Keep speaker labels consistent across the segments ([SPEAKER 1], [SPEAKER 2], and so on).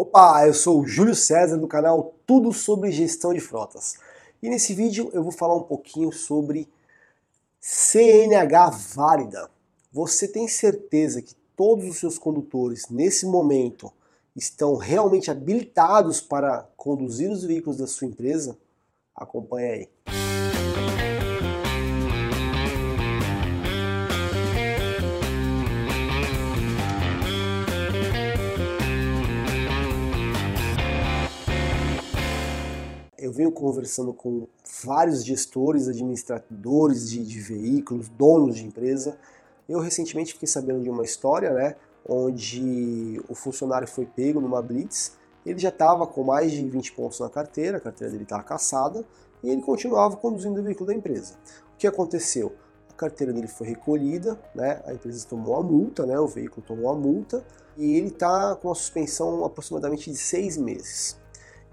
[SPEAKER 1] Opa, eu sou o Júlio César do canal Tudo sobre Gestão de Frotas. E nesse vídeo eu vou falar um pouquinho sobre CNH válida. Você tem certeza que todos os seus condutores nesse momento estão realmente habilitados para conduzir os veículos da sua empresa? Acompanhe aí. Eu venho conversando com vários gestores, administradores de, de, veículos, donos de empresa. Eu recentemente fiquei sabendo de uma história, né, onde o funcionário foi pego numa blitz, ele já estava com mais de 20 pontos na carteira, a carteira dele estava caçada, e ele continuava conduzindo o veículo da empresa. O que aconteceu? A carteira dele foi recolhida, né, a empresa tomou a multa, né, o veículo tomou a multa, e ele está com uma suspensão aproximadamente de seis meses.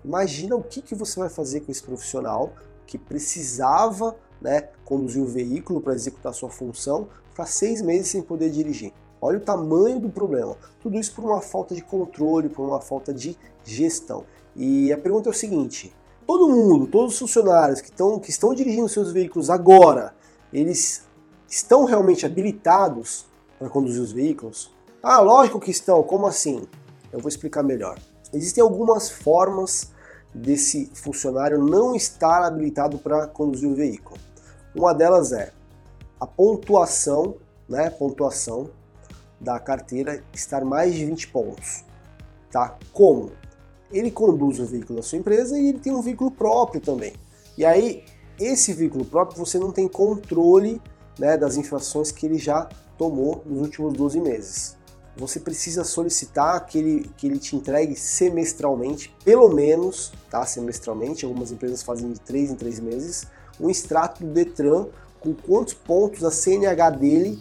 [SPEAKER 1] Imagina o que, que você vai fazer com esse profissional que precisava né, conduzir o veículo para executar sua função, ficar seis meses sem poder dirigir. Olha o tamanho do problema. Tudo isso por uma falta de controle, por uma falta de gestão. E a pergunta é o seguinte: todo mundo, todos os funcionários que estão, que estão dirigindo seus veículos agora, eles estão realmente habilitados para conduzir os veículos? Ah, lógico que estão. Como assim? Eu vou explicar melhor. Existem algumas formas desse funcionário não estar habilitado para conduzir o veículo. Uma delas é a pontuação, né, pontuação da carteira estar mais de 20 pontos. Tá? Como? Ele conduz o veículo da sua empresa e ele tem um veículo próprio também. E aí, esse veículo próprio você não tem controle né, das infrações que ele já tomou nos últimos 12 meses você precisa solicitar que ele, que ele te entregue semestralmente, pelo menos, tá? Semestralmente, algumas empresas fazem de 3 em 3 meses, um extrato do Detran com quantos pontos a CNH dele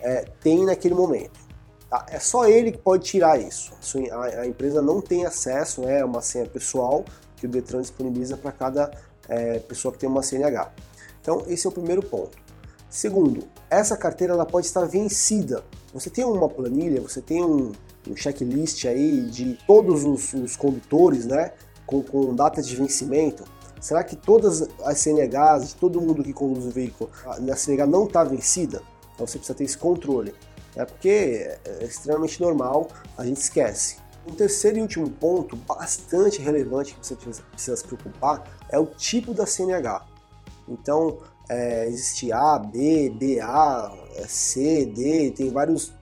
[SPEAKER 1] é, tem naquele momento. Tá? É só ele que pode tirar isso. A, a, empresa não tem acesso, é uma senha pessoal que o Detran disponibiliza para cada é, pessoa que tem uma CNH. Então, esse é o primeiro ponto. Segundo, essa carteira ela pode estar vencida. Você tem uma planilha, você tem um, um checklist aí de todos os, os condutores, né, com, com data de vencimento. Será que todas as CNHs, todo mundo que conduz o veículo, a CNH não está vencida? Então você precisa ter esse controle. É porque é extremamente normal, a gente esquece. Um terceiro e último ponto, bastante relevante que você precisa se preocupar, é o tipo da CNH. Então, é, existe A, B, BA, C, D, tem vários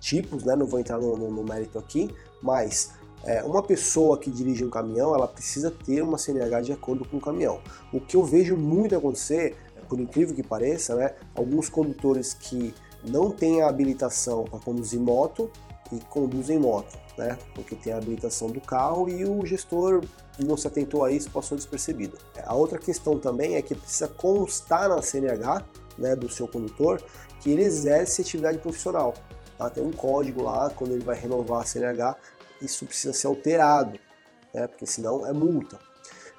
[SPEAKER 1] tipos, né? Não vou entrar no, no, no mérito aqui, mas é, uma pessoa que dirige um caminhão, ela precisa ter uma CNH de acordo com o caminhão. O que eu vejo muito acontecer, por incrível que pareça, né? Alguns condutores que não têm a habilitação para conduzir moto e conduzem moto, né? Porque tem a habilitação do carro e o gestor não se atentou a isso, passou despercebido. A outra questão também é que precisa constar na CNH né, do seu condutor que ele exerce atividade profissional. Tá? Tem um código lá, quando ele vai renovar a CNH, isso precisa ser alterado, né? porque senão é multa.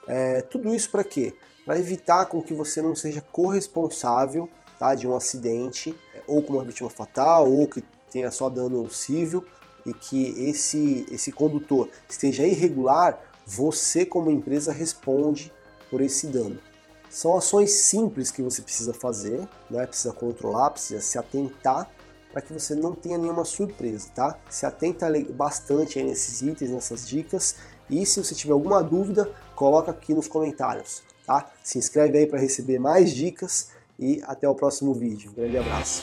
[SPEAKER 1] É, tudo isso para quê? Para evitar com que você não seja corresponsável tá, de um acidente, ou com uma vítima fatal, ou que tenha só dano civil, e que esse, esse condutor esteja irregular você como empresa responde por esse dano. São ações simples que você precisa fazer, né? precisa controlar, precisa se atentar para que você não tenha nenhuma surpresa, tá? Se atenta bastante nesses itens, nessas dicas e se você tiver alguma dúvida, coloca aqui nos comentários, tá? Se inscreve aí para receber mais dicas e até o próximo vídeo. Um grande abraço.